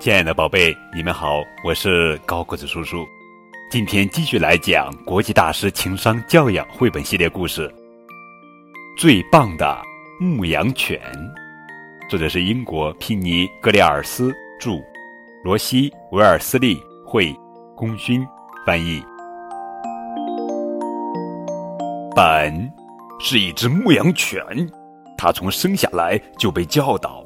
亲爱的宝贝，你们好，我是高个子叔叔。今天继续来讲国际大师情商教养绘本系列故事《最棒的牧羊犬》，作者是英国皮尼·格里尔斯著，罗西·维尔斯利绘，功勋翻译。本是一只牧羊犬，它从生下来就被教导，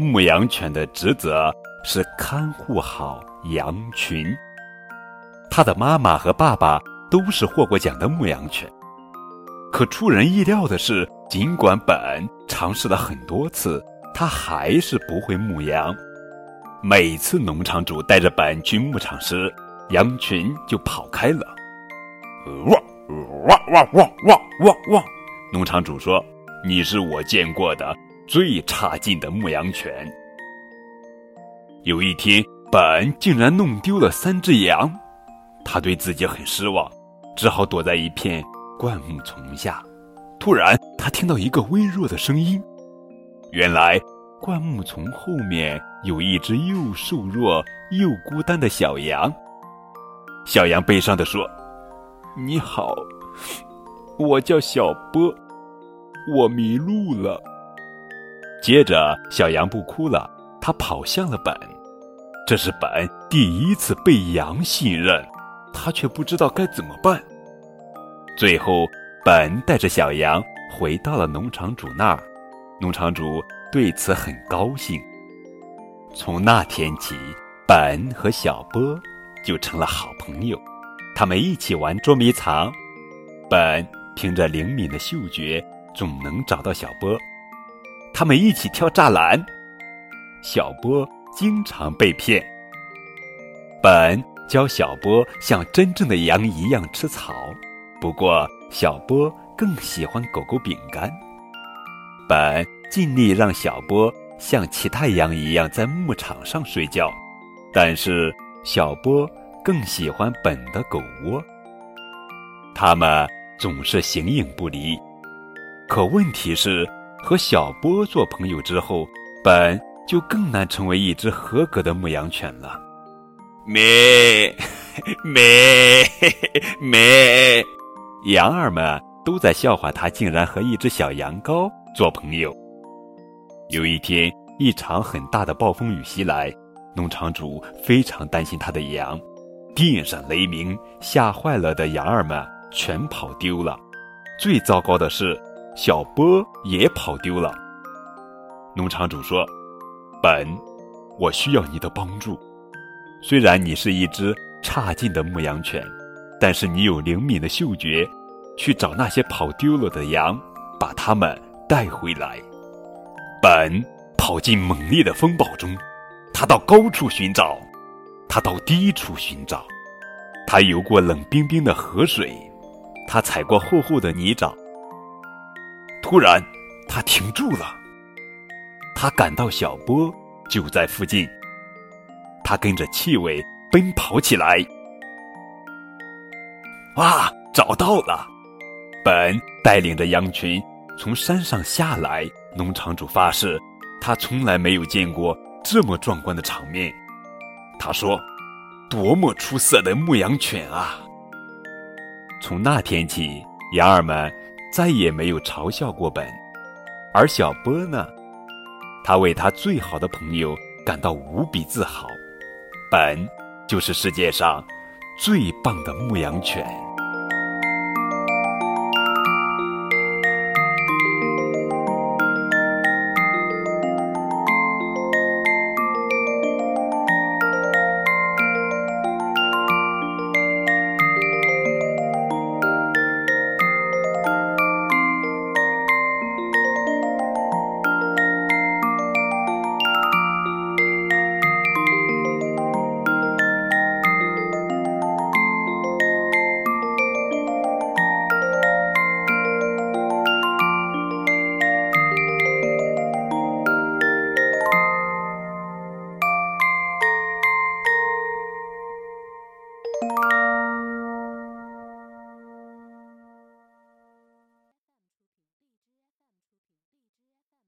牧羊犬的职责是看护好羊群。他的妈妈和爸爸都是获过奖的牧羊犬，可出人意料的是，尽管本尝试了很多次，他还是不会牧羊。每次农场主带着本去牧场时，羊群就跑开了。汪汪汪汪汪汪汪！农场主说：“你是我见过的最差劲的牧羊犬。”有一天，本竟然弄丢了三只羊。他对自己很失望，只好躲在一片灌木丛下。突然，他听到一个微弱的声音。原来，灌木丛后面有一只又瘦弱又孤单的小羊。小羊悲伤地说：“你好，我叫小波，我迷路了。”接着，小羊不哭了，它跑向了本。这是本第一次被羊信任。他却不知道该怎么办。最后，本带着小羊回到了农场主那儿，农场主对此很高兴。从那天起，本和小波就成了好朋友。他们一起玩捉迷藏，本凭着灵敏的嗅觉总能找到小波。他们一起跳栅栏，小波经常被骗。本。教小波像真正的羊一样吃草，不过小波更喜欢狗狗饼干。本尽力让小波像其他羊一样在牧场上睡觉，但是小波更喜欢本的狗窝。他们总是形影不离。可问题是，和小波做朋友之后，本就更难成为一只合格的牧羊犬了。咩咩咩！羊儿们都在笑话他，竟然和一只小羊羔做朋友。有一天，一场很大的暴风雨袭来，农场主非常担心他的羊。电闪雷鸣，吓坏了的羊儿们全跑丢了。最糟糕的是，小波也跑丢了。农场主说：“本，我需要你的帮助。”虽然你是一只差劲的牧羊犬，但是你有灵敏的嗅觉，去找那些跑丢了的羊，把它们带回来。本跑进猛烈的风暴中，他到高处寻找，他到低处寻找，他游过冷冰冰的河水，他踩过厚厚的泥沼。突然，他停住了，他感到小波就在附近。他跟着气味奔跑起来。哇，找到了！本带领着羊群从山上下来。农场主发誓，他从来没有见过这么壮观的场面。他说：“多么出色的牧羊犬啊！”从那天起，羊儿们再也没有嘲笑过本。而小波呢？他为他最好的朋友感到无比自豪。本就是世界上最棒的牧羊犬。you